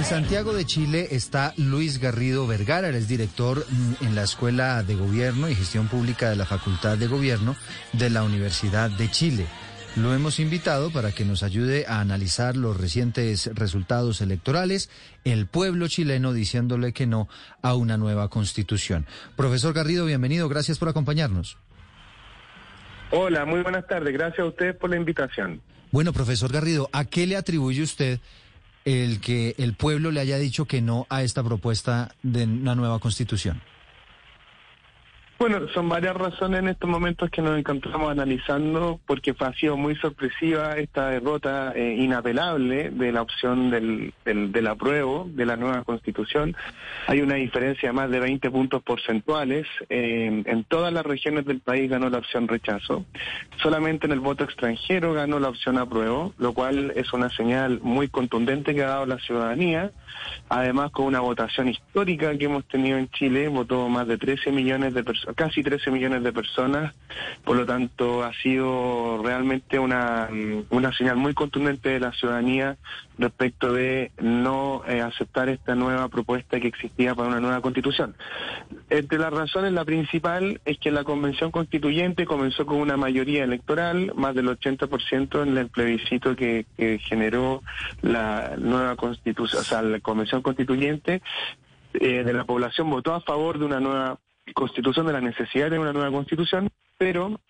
En Santiago de Chile está Luis Garrido Vergara, él es director mm, en la Escuela de Gobierno y Gestión Pública de la Facultad de Gobierno de la Universidad de Chile. Lo hemos invitado para que nos ayude a analizar los recientes resultados electorales, el pueblo chileno diciéndole que no a una nueva constitución. Profesor Garrido, bienvenido, gracias por acompañarnos. Hola, muy buenas tardes, gracias a ustedes por la invitación. Bueno, profesor Garrido, ¿a qué le atribuye usted el que el pueblo le haya dicho que no a esta propuesta de una nueva constitución? Bueno, son varias razones en estos momentos que nos encontramos analizando, porque ha sido muy sorpresiva esta derrota eh, inapelable de la opción del, del, apruebo de la nueva constitución. Hay una diferencia de más de 20 puntos porcentuales. Eh, en todas las regiones del país ganó la opción rechazo. Solamente en el voto extranjero ganó la opción apruebo, lo cual es una señal muy contundente que ha dado la ciudadanía. Además, con una votación histórica que hemos tenido en Chile, votó más de 13 millones de personas casi 13 millones de personas, por lo tanto ha sido realmente una, una señal muy contundente de la ciudadanía respecto de no eh, aceptar esta nueva propuesta que existía para una nueva constitución. Entre las razones, la principal es que la convención constituyente comenzó con una mayoría electoral, más del 80% en el plebiscito que, que generó la nueva constitución, o sea, la convención constituyente, eh, de la población votó a favor de una nueva constitución de la necesidad de una nueva constitución, pero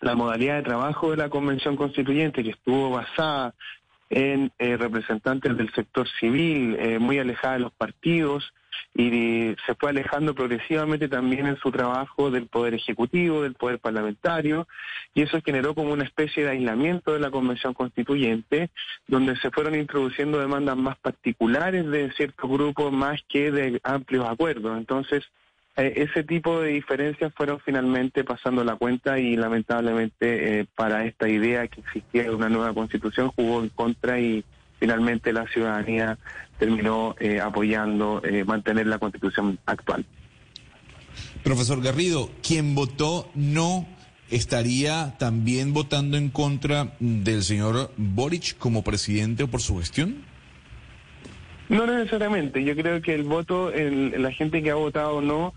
la modalidad de trabajo de la convención constituyente, que estuvo basada en eh, representantes del sector civil, eh, muy alejada de los partidos, y se fue alejando progresivamente también en su trabajo del poder ejecutivo, del poder parlamentario, y eso generó como una especie de aislamiento de la convención constituyente, donde se fueron introduciendo demandas más particulares de ciertos grupos más que de amplios acuerdos. Entonces, eh, ese tipo de diferencias fueron finalmente pasando la cuenta y lamentablemente eh, para esta idea que existía una nueva constitución jugó en contra y finalmente la ciudadanía terminó eh, apoyando mantener la constitución actual. Profesor Garrido, quien votó no estaría también votando en contra del señor Boric como presidente o por su gestión? No necesariamente. Yo creo que el voto, el, la gente que ha votado no,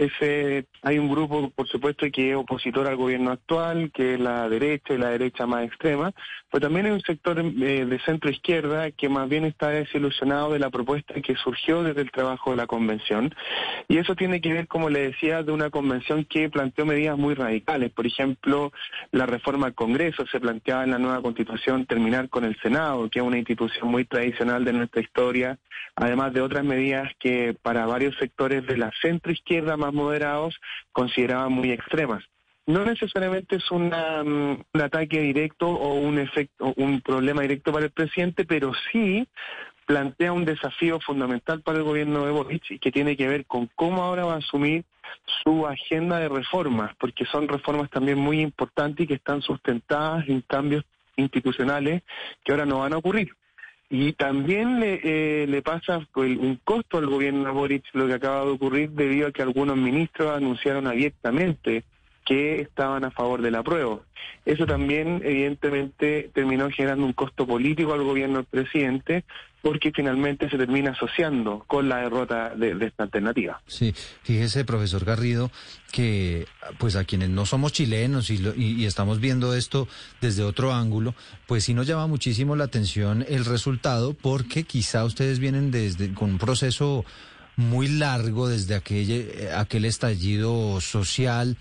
ese, hay un grupo, por supuesto, que es opositor al gobierno actual, que es la derecha y la derecha más extrema, pero también hay un sector eh, de centro izquierda que más bien está desilusionado de la propuesta que surgió desde el trabajo de la convención. Y eso tiene que ver, como le decía, de una convención que planteó medidas muy radicales. Por ejemplo, la reforma al Congreso se planteaba en la nueva constitución terminar con el Senado, que es una institución muy tradicional de nuestra historia, además de otras medidas que para varios sectores de la centro izquierda más moderados consideraban muy extremas. No necesariamente es una, mm, un ataque directo o un efecto, un problema directo para el presidente, pero sí plantea un desafío fundamental para el gobierno de Boric y que tiene que ver con cómo ahora va a asumir su agenda de reformas, porque son reformas también muy importantes y que están sustentadas en cambios institucionales que ahora no van a ocurrir. Y también le, eh, le pasa un costo al gobierno Boric lo que acaba de ocurrir debido a que algunos ministros anunciaron abiertamente que estaban a favor del apruebo. Eso también, evidentemente, terminó generando un costo político al gobierno del presidente, porque finalmente se termina asociando con la derrota de, esta alternativa. Sí, fíjese, profesor Garrido, que pues a quienes no somos chilenos y, y, estamos viendo esto desde otro ángulo, pues sí nos llama muchísimo la atención el resultado, porque quizá ustedes vienen desde con un proceso muy largo desde aquel, eh, aquel estallido social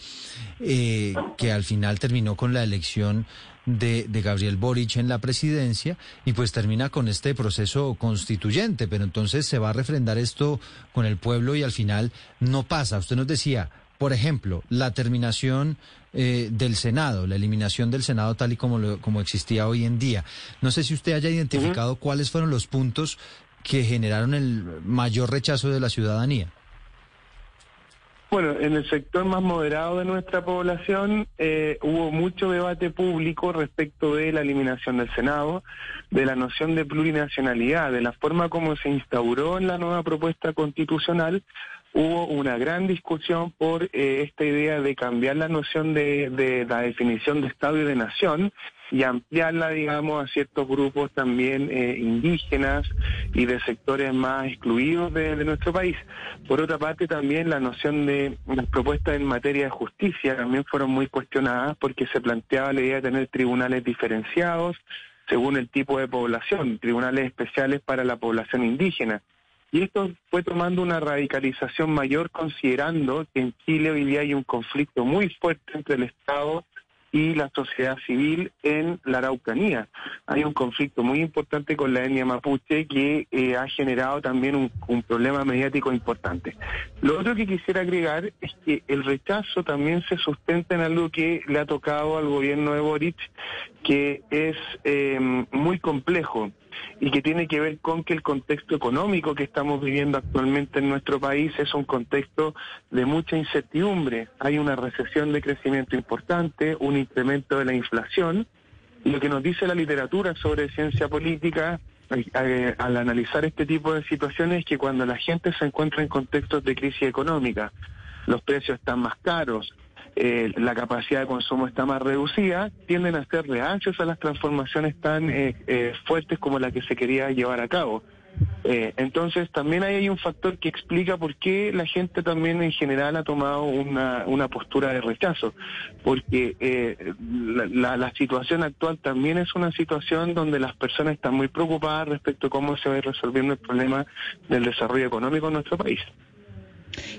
eh, que al final terminó con la elección de, de, Gabriel Boric en la presidencia y pues termina con este proceso constituyente, pero entonces se va a refrendar esto con el pueblo y al final no pasa. Usted nos decía, por ejemplo, la terminación eh, del Senado, la eliminación del Senado tal y como, como existía hoy en día. No sé si usted haya identificado cuáles fueron los puntos que generaron el mayor rechazo de la ciudadanía? Bueno, en el sector más moderado de nuestra población eh, hubo mucho debate público respecto de la eliminación del Senado, de la noción de plurinacionalidad, de la forma como se instauró en la nueva propuesta constitucional hubo una gran discusión por eh, esta idea de cambiar la noción de, de, la definición de Estado y de nación y ampliarla, digamos, a ciertos grupos también eh, indígenas y de sectores más excluidos de, nuestro país. Por otra parte, también la noción de las propuestas en materia de justicia también fueron muy cuestionadas porque se planteaba la idea de tener tribunales diferenciados según el tipo de población, tribunales especiales para la población indígena. Y esto fue tomando una radicalización mayor considerando que en Chile hoy día hay un conflicto muy fuerte entre el Estado la sociedad civil en la Araucanía. Hay un conflicto muy importante con la etnia mapuche que eh, ha generado también un, un, problema mediático importante. Lo otro que quisiera agregar es que el rechazo también se sustenta en algo que le ha tocado al gobierno de Boric, que es eh, muy complejo y que tiene que ver con que el contexto económico que estamos viviendo actualmente en nuestro país es un contexto de mucha incertidumbre. Hay una recesión de crecimiento importante, un incremento de la inflación, y lo que nos dice la literatura sobre ciencia política eh, al analizar este tipo de situaciones es que cuando la gente se encuentra en contextos de crisis económica, los precios están más caros, eh, la capacidad de consumo está más reducida, tienden a ser reacios a las transformaciones tan eh, eh, fuertes como la que se quería llevar a cabo. Eh, entonces también hay un factor que explica por qué la gente también en general ha tomado una, una postura de rechazo, porque eh, la, la, situación actual también es una situación donde las personas están muy preocupadas respecto a cómo se va a ir resolviendo el problema del desarrollo económico en nuestro país.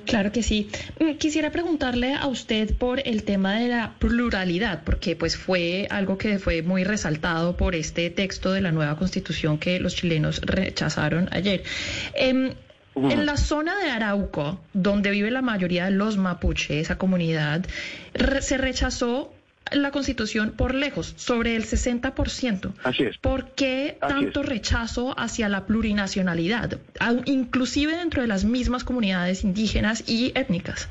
Claro que sí. Mm, quisiera preguntarle a usted por el tema de la pluralidad, porque pues fue algo que fue muy resaltado por este texto de la nueva constitución que los chilenos rechazaron ayer. Eh, en la zona de Arauco, donde vive la mayoría de los mapuche, esa comunidad, se rechazó la Constitución por lejos, sobre el 60%. Así es. ¿Por qué tanto rechazo hacia la plurinacionalidad, inclusive dentro de las mismas comunidades indígenas y étnicas?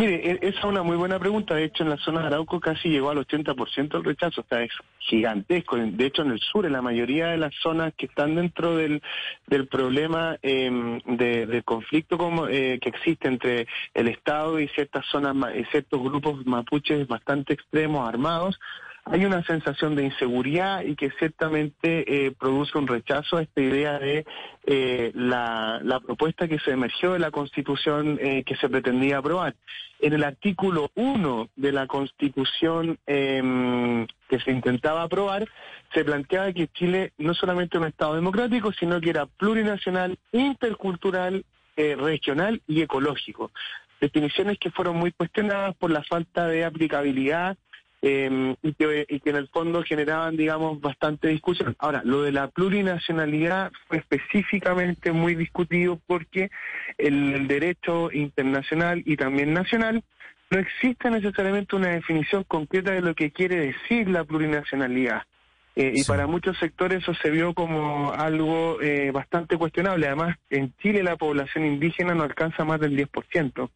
Mire, e, esa es una muy buena pregunta. De hecho, en la zona de Arauco casi llegó al 80% el rechazo. O sea, es gigantesco. De hecho, en el sur, en la mayoría de las zonas que están dentro del, del problema eh, de, de, conflicto como, eh, que existe entre el Estado y ciertas zonas, ciertos grupos mapuches bastante extremos, armados, hay una sensación de inseguridad y que ciertamente eh, produce un rechazo a esta idea de eh, la, propuesta que se emergió de la Constitución eh, que se pretendía aprobar. En el artículo 1 de la Constitución em, que se intentaba aprobar, se planteaba que Chile no solamente un Estado democrático, sino que era plurinacional, intercultural, regional y ecológico. Definiciones que fueron muy cuestionadas por la falta de aplicabilidad eh, y, que, y, que, en el fondo generaban, digamos, bastante discusión. Ahora, lo de la plurinacionalidad fue específicamente muy discutido porque el, el derecho internacional y también nacional no existe necesariamente una definición concreta de lo que quiere decir la plurinacionalidad. Eh, y para muchos sectores eso se vio como algo eh, bastante cuestionable. Además, en Chile la población indígena no alcanza más del 10%.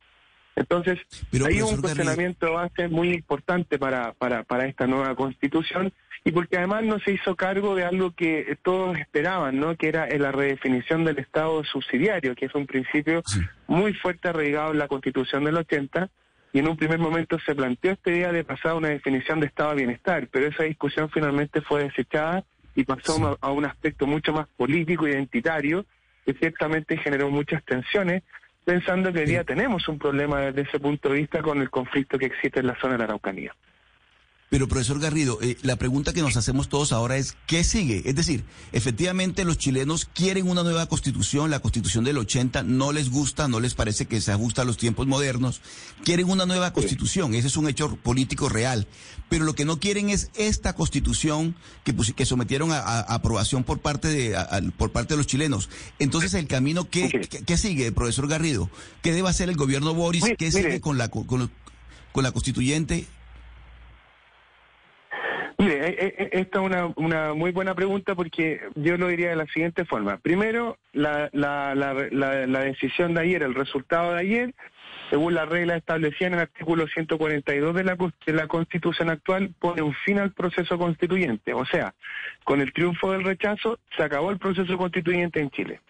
Entonces, Pero, hay un cuestionamiento de base muy importante para, para, para esta nueva constitución y porque además no se hizo cargo de algo que todos esperaban, ¿no? que era la redefinición del Estado subsidiario, que es un principio sí. muy fuerte arraigado en la constitución del 80 y en un primer momento se planteó esta idea de pasar a una definición de Estado de bienestar, pero esa discusión finalmente fue desechada y pasó sí. a un aspecto mucho más político, identitario, que ciertamente generó muchas tensiones, pensando que hoy día tenemos un problema desde ese punto de vista con el conflicto que existe en la zona de la Araucanía. Pero profesor Garrido, eh, la pregunta que nos hacemos todos ahora es, ¿qué sigue? Es decir, efectivamente los chilenos quieren una nueva constitución, la constitución del 80 no les gusta, no les parece que se ajusta a los tiempos modernos, quieren una nueva constitución, ese es un hecho político real, pero lo que no quieren es esta constitución que, pues, que sometieron a, a, aprobación por parte, de, a, por parte de los chilenos. Entonces, el camino, ¿qué. ¿qué, qué sigue, profesor Garrido? ¿Qué debe hacer el gobierno Boris? ¿Qué sigue con la, con, con la constituyente? Mire, eh, eh, esta es una, una muy buena pregunta porque yo lo diría de la siguiente forma. Primero, la, la, la, la, decisión de ayer, el resultado de ayer, según las reglas establecidas en el artículo 142 de la, de la Constitución actual, pone un fin al proceso constituyente. O sea, con el triunfo del rechazo, se acabó el proceso constituyente en Chile.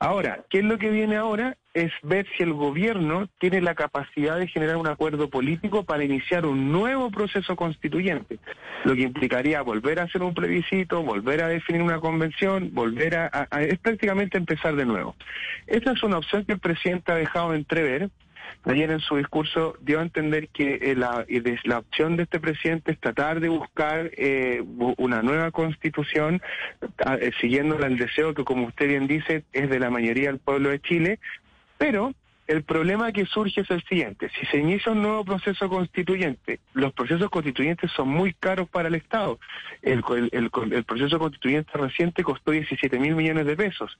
Ahora, ¿qué es lo que viene ahora? Es ver si el gobierno tiene la capacidad de generar un acuerdo político para iniciar un nuevo proceso constituyente, lo que implicaría volver a hacer un plebiscito, volver a definir una convención, volver a, es prácticamente empezar de nuevo. Esa es una opción que el presidente ha dejado entrever Ayer en su discurso dio a entender que eh, la, la, opción de este presidente es tratar de buscar eh, una nueva constitución, eh, siguiendo el deseo que, como usted bien dice, es de la mayoría del pueblo de Chile, pero el problema que surge es el siguiente, si se inicia un nuevo proceso constituyente, los procesos constituyentes son muy caros para el Estado. El, proceso constituyente reciente costó 17 mil millones de pesos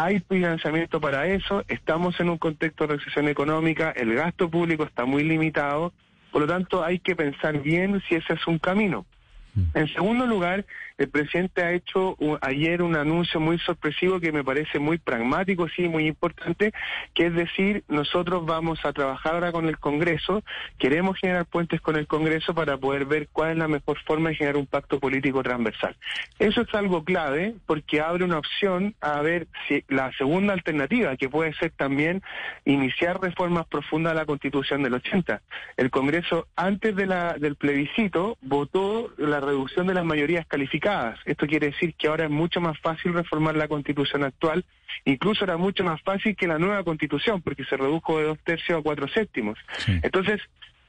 hay financiamiento para eso, estamos en un contexto de recesión económica, el gasto público está muy limitado, por lo tanto hay que pensar bien si ese es un camino. Mm. En segundo lugar, el presidente ha hecho ayer un anuncio muy sorpresivo que me parece muy pragmático, sí, muy importante, que es decir, nosotros vamos a trabajar ahora con el Congreso, queremos generar puentes con el Congreso para poder ver cuál es la mejor forma de generar un pacto político transversal. Eso es algo clave porque abre una opción a ver si la segunda alternativa, que puede ser también iniciar reformas profundas a la Constitución del 80. El Congreso, antes del plebiscito, votó la reducción de las mayorías calificadas esto quiere decir que ahora es mucho más fácil reformar la constitución actual, incluso era mucho más fácil que la nueva constitución, porque se redujo de dos tercios a cuatro séptimos. Entonces,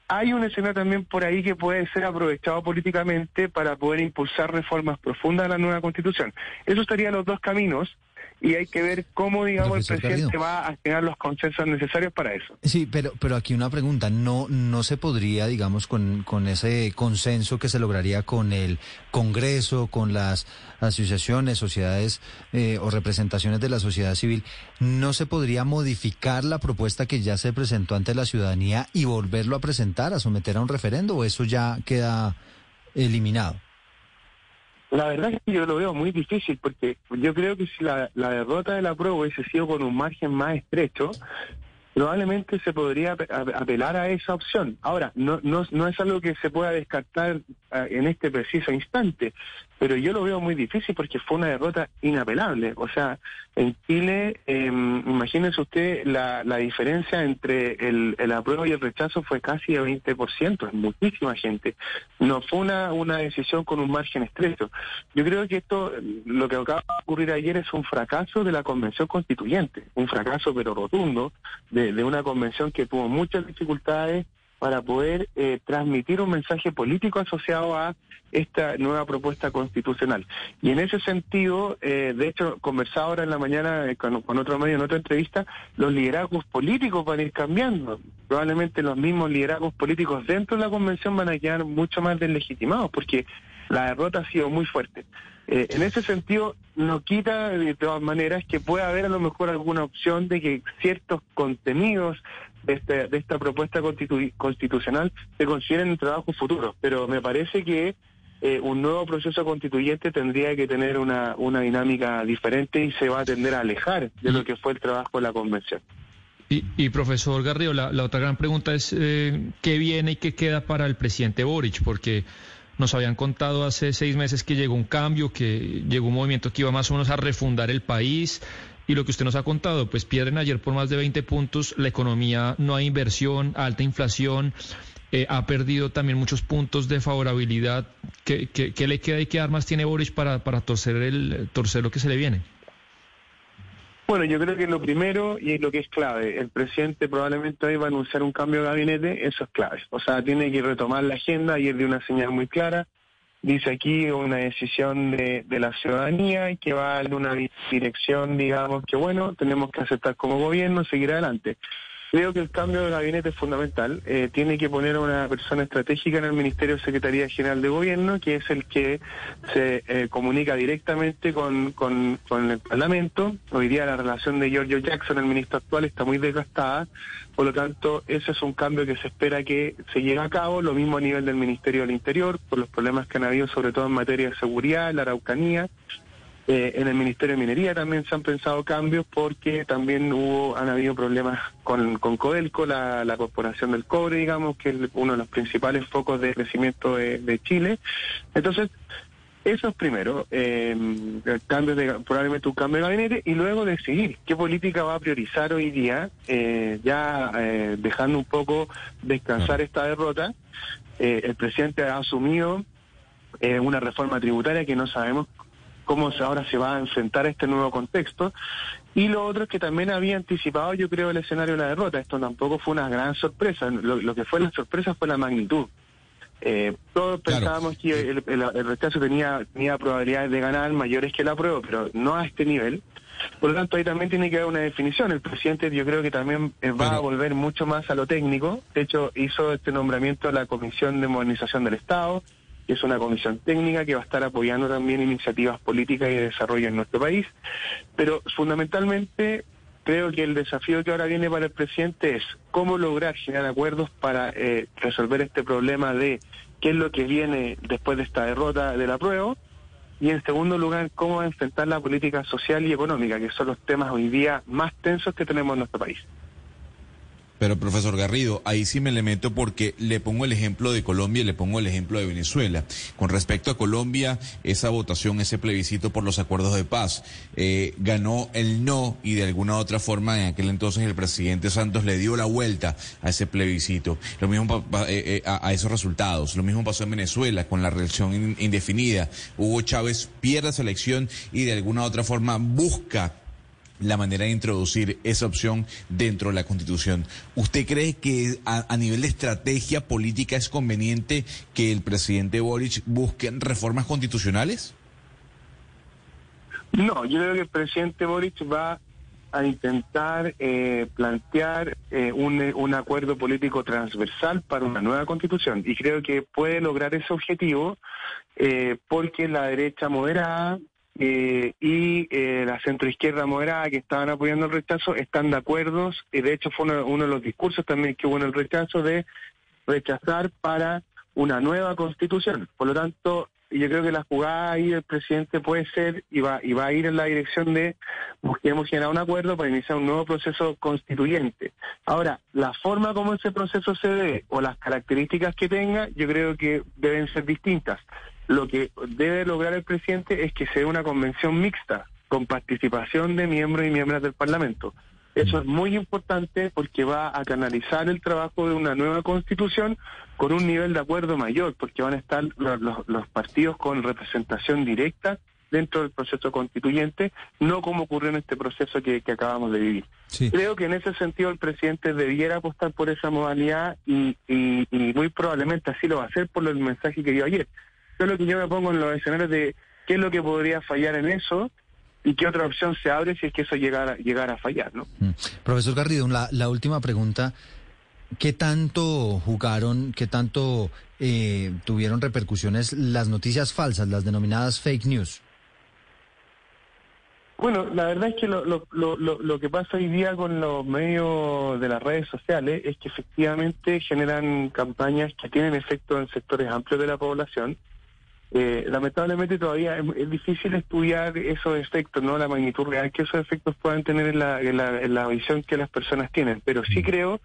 hay un escenario también por ahí que puede ser aprovechado políticamente para poder impulsar reformas profundas a la nueva constitución. Eso estaría los dos caminos y hay que ver cómo, digamos, el presidente va a generar los consensos necesarios para eso. Sí, pero, pero aquí una pregunta, ¿no, no se podría, digamos, con, con ese consenso que se lograría con el Congreso, con las asociaciones, sociedades eh, o representaciones de la sociedad civil, ¿no se podría modificar la propuesta que ya se presentó ante la ciudadanía y volverlo a presentar, a someter a un referendo o eso ya queda eliminado? La verdad es que yo lo veo muy difícil porque yo creo que si la, derrota de la prueba hubiese sido con un margen más estrecho, probablemente se podría apelar a esa opción. Ahora, no, no, no es algo que se pueda descartar ah, en este preciso instante, pero yo lo veo muy difícil porque fue una derrota inapelable. O sea, en Chile, eh, imagínense usted, la, la diferencia entre el, el, apruebo y el rechazo fue casi de 20%, es muchísima gente. No fue una, una decisión con un margen estrecho. Yo creo que esto, lo que acaba de ocurrir ayer es un fracaso de la Convención Constituyente, un fracaso pero rotundo de, de una convención que tuvo muchas dificultades para poder eh, transmitir un mensaje político asociado a esta nueva propuesta constitucional. Y en ese sentido, eh, de hecho, conversaba ahora en la mañana eh, con, otro medio, en otra entrevista, los liderazgos políticos van a ir cambiando. Probablemente los mismos liderazgos políticos dentro de la convención van a quedar mucho más deslegitimados, porque la derrota ha sido muy fuerte. en ese sentido, no quita de todas maneras que pueda haber a lo mejor alguna opción de que ciertos contenidos de, este, de esta propuesta constitucional se consideren en trabajo futuro, pero me parece que eh, un nuevo proceso constituyente tendría que tener una, una dinámica diferente y se va a tender a alejar de lo que fue el trabajo de la convención. Y, profesor Garrido, la, otra gran pregunta es eh, qué viene y qué queda para el presidente Boric, porque nos habían contado hace seis meses que llegó un cambio, que llegó un movimiento que iba más o menos a refundar el país, y lo que usted nos ha contado, pues pierden ayer por más de 20 puntos, la economía no hay inversión, alta inflación, eh, ha perdido también muchos puntos de favorabilidad. ¿Qué, qué, le queda y qué armas tiene Boris para, para torcer, el, torcer lo que se le viene? Bueno, yo creo que lo primero y es lo que es clave, el presidente probablemente hoy va a anunciar un cambio de gabinete, eso es clave. O sea, tiene que retomar la agenda y es de una señal muy clara dice aquí una decisión de, de la ciudadanía que va en una dirección, digamos, que bueno, tenemos que aceptar como gobierno, seguir adelante. Creo que el cambio de gabinete es fundamental. Eh, tiene que poner a una persona estratégica en el Ministerio de Secretaría General de Gobierno, que es el que se eh, comunica directamente con, con, con, el Parlamento. Hoy día la relación de Giorgio Jackson, el ministro actual, está muy desgastada. Por lo tanto, ese es un cambio que se espera que se llegue a cabo. Lo mismo a nivel del Ministerio del Interior, por los problemas que han habido, sobre todo en materia de seguridad, la Araucanía. Eh, en el Ministerio de Minería también se han pensado cambios porque también hubo han habido problemas con, con Codelco, la, corporación del cobre, digamos, que es uno de los principales focos de crecimiento de, Chile. Entonces, Eso es primero, eh, cambio de, probablemente un cambio de gabinete y luego decidir qué política va a priorizar hoy día, eh, ya eh, dejando un poco descansar esta derrota. Eh, el presidente ha asumido eh, una reforma tributaria que no sabemos cómo ahora se va a enfrentar a este nuevo contexto. Y lo otro es que también había anticipado, yo creo, el escenario de la derrota. Esto tampoco fue una gran sorpresa. Lo, lo que fue la sorpresa fue la magnitud. Eh, todos pensábamos que el, el, rechazo tenía, tenía probabilidades de ganar mayores que la prueba, pero no a este nivel. Por lo tanto, ahí también tiene que haber una definición. El presidente yo creo que también eh, va a volver mucho más a lo técnico. De hecho, hizo este nombramiento a la Comisión de Modernización del Estado, que es una comisión técnica que va a estar apoyando también iniciativas políticas y de desarrollo en nuestro país. Pero fundamentalmente creo que el desafío que ahora viene para el presidente es cómo lograr generar acuerdos para eh, resolver este problema de qué es lo que viene después de esta derrota de la prueba y en segundo lugar cómo enfrentar la política social y económica, que son los temas hoy día más tensos que tenemos en nuestro país. Pero profesor Garrido, ahí sí me le meto porque le pongo el ejemplo de Colombia y le pongo el ejemplo de Venezuela. Con respecto a Colombia, esa votación, ese plebiscito por los acuerdos de paz, eh, ganó el no y de alguna otra forma en aquel entonces el presidente Santos le dio la vuelta a ese plebiscito, lo mismo eh, eh, a, esos resultados. Lo mismo pasó en Venezuela con la reelección indefinida. Hugo Chávez pierde esa elección y de alguna otra forma busca la manera de introducir esa opción dentro de la Constitución. ¿Usted cree que a, nivel de estrategia política es conveniente que el presidente Boric busque reformas constitucionales? No, yo creo que el presidente Boric va a intentar eh, plantear eh, un, un acuerdo político transversal para una nueva constitución y creo que puede lograr ese objetivo eh, porque la derecha moderada eh, y eh, la centroizquierda moderada que estaban apoyando el rechazo están de acuerdo, y de hecho fue uno, uno, de los discursos también que hubo en el rechazo de rechazar para una nueva constitución. Por lo tanto, yo creo que la jugada ahí del presidente puede ser y va, y va a ir en la dirección de busquemos generar un acuerdo para iniciar un nuevo proceso constituyente. Ahora, la forma como ese proceso se dé o las características que tenga, yo creo que deben ser distintas lo que debe lograr el presidente es que sea una convención mixta, con participación de miembros y miembros del Parlamento. Eso es muy importante porque va a canalizar el trabajo de una nueva constitución con un nivel de acuerdo mayor, porque van a estar los, los, los partidos con representación directa dentro del proceso constituyente, no como ocurrió en este proceso que, que acabamos de vivir. Sí. Creo que en ese sentido el presidente debiera apostar por esa modalidad y, y, y muy probablemente así lo va a hacer por el mensaje que dio ayer lo que yo me pongo en los escenarios de qué es lo que podría fallar en eso y qué otra opción se abre si es que eso llegara, llegara a fallar, ¿no? Mm. Profesor Garrido, la, la última pregunta. ¿Qué tanto jugaron, qué tanto eh, tuvieron repercusiones las noticias falsas, las denominadas fake news? Bueno, la verdad es que lo, lo, lo, lo, que pasa hoy día con los medios de las redes sociales es que efectivamente generan campañas que tienen efecto en sectores amplios de la población eh, lamentablemente todavía es, es, difícil estudiar esos efectos, no la magnitud real que esos efectos puedan tener en la, en la, en la visión que las personas tienen, pero sí creo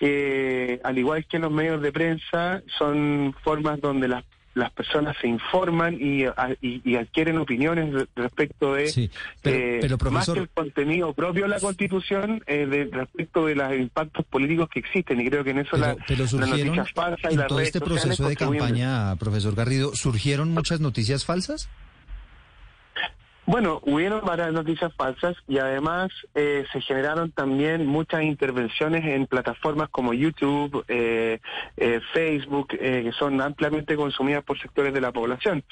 que al igual que los medios de prensa son formas donde las las personas se informan y, y, y adquieren opiniones respecto de sí, pero, eh, pero, profesor... más que el contenido propio de la Constitución eh, de, respecto de los impactos políticos que existen y creo que en eso pero, la, pero las noticias falsas y en las todo este proceso de campaña, profesor Garrido, surgieron muchas noticias falsas. Bueno, hubieron varias noticias falsas y además eh, se generaron también muchas intervenciones en plataformas como YouTube, eh, eh, Facebook, que son ampliamente consumidas por sectores de la población.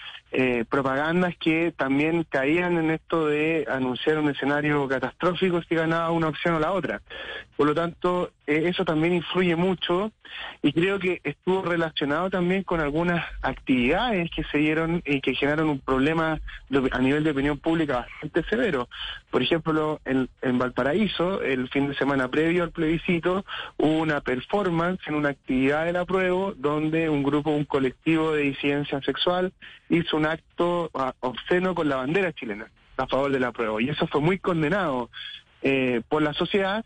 propagandas que también caían en esto de anunciar un escenario catastrófico si ganaba una opción o la otra. Por lo tanto, eso también influye mucho y creo que estuvo relacionado también con algunas actividades que se dieron y que generaron un problema a nivel de opinión pública bastante severo. Por ejemplo, en, en, Valparaíso, el fin de semana previo al plebiscito, hubo una performance en una actividad de la prueba donde un grupo, un colectivo de disidencia sexual hizo un acto obsceno con la bandera chilena a favor de la prueba. Y eso fue muy condenado eh, por la sociedad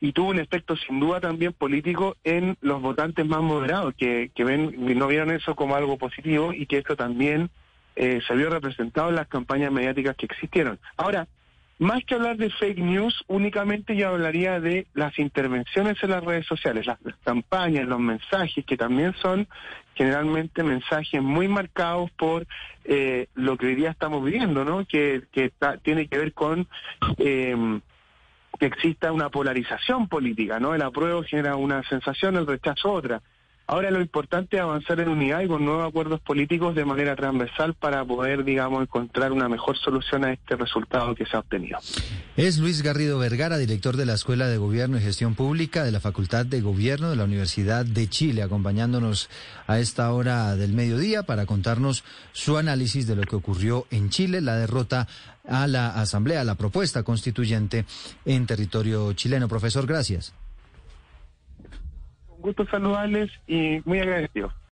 y tuvo un efecto sin duda también político en los votantes más moderados, que, que ven no vieron eso como algo positivo y que esto también eh, se vio representado en las campañas mediáticas que existieron. Ahora, más que hablar de fake news, únicamente yo hablaría de las intervenciones en las redes sociales, las, campañas, los mensajes, que también son generalmente mensajes muy marcados por eh, lo que hoy día estamos viviendo, ¿no? Que, que tiene que ver con eh, que exista una polarización política, ¿no? El apruebo genera una sensación, el rechazo otra. Ahora lo importante es avanzar en unidad y con nuevos acuerdos políticos de manera transversal para poder, digamos, encontrar una mejor solución a este resultado que se ha obtenido. Es Luis Garrido Vergara, director de la Escuela de Gobierno y Gestión Pública de la Facultad de Gobierno de la Universidad de Chile, acompañándonos a esta hora del mediodía para contarnos su análisis de lo que ocurrió en Chile, la derrota a la Asamblea, la propuesta constituyente en territorio chileno. Profesor, gracias gusto saludarles y muy agradecido.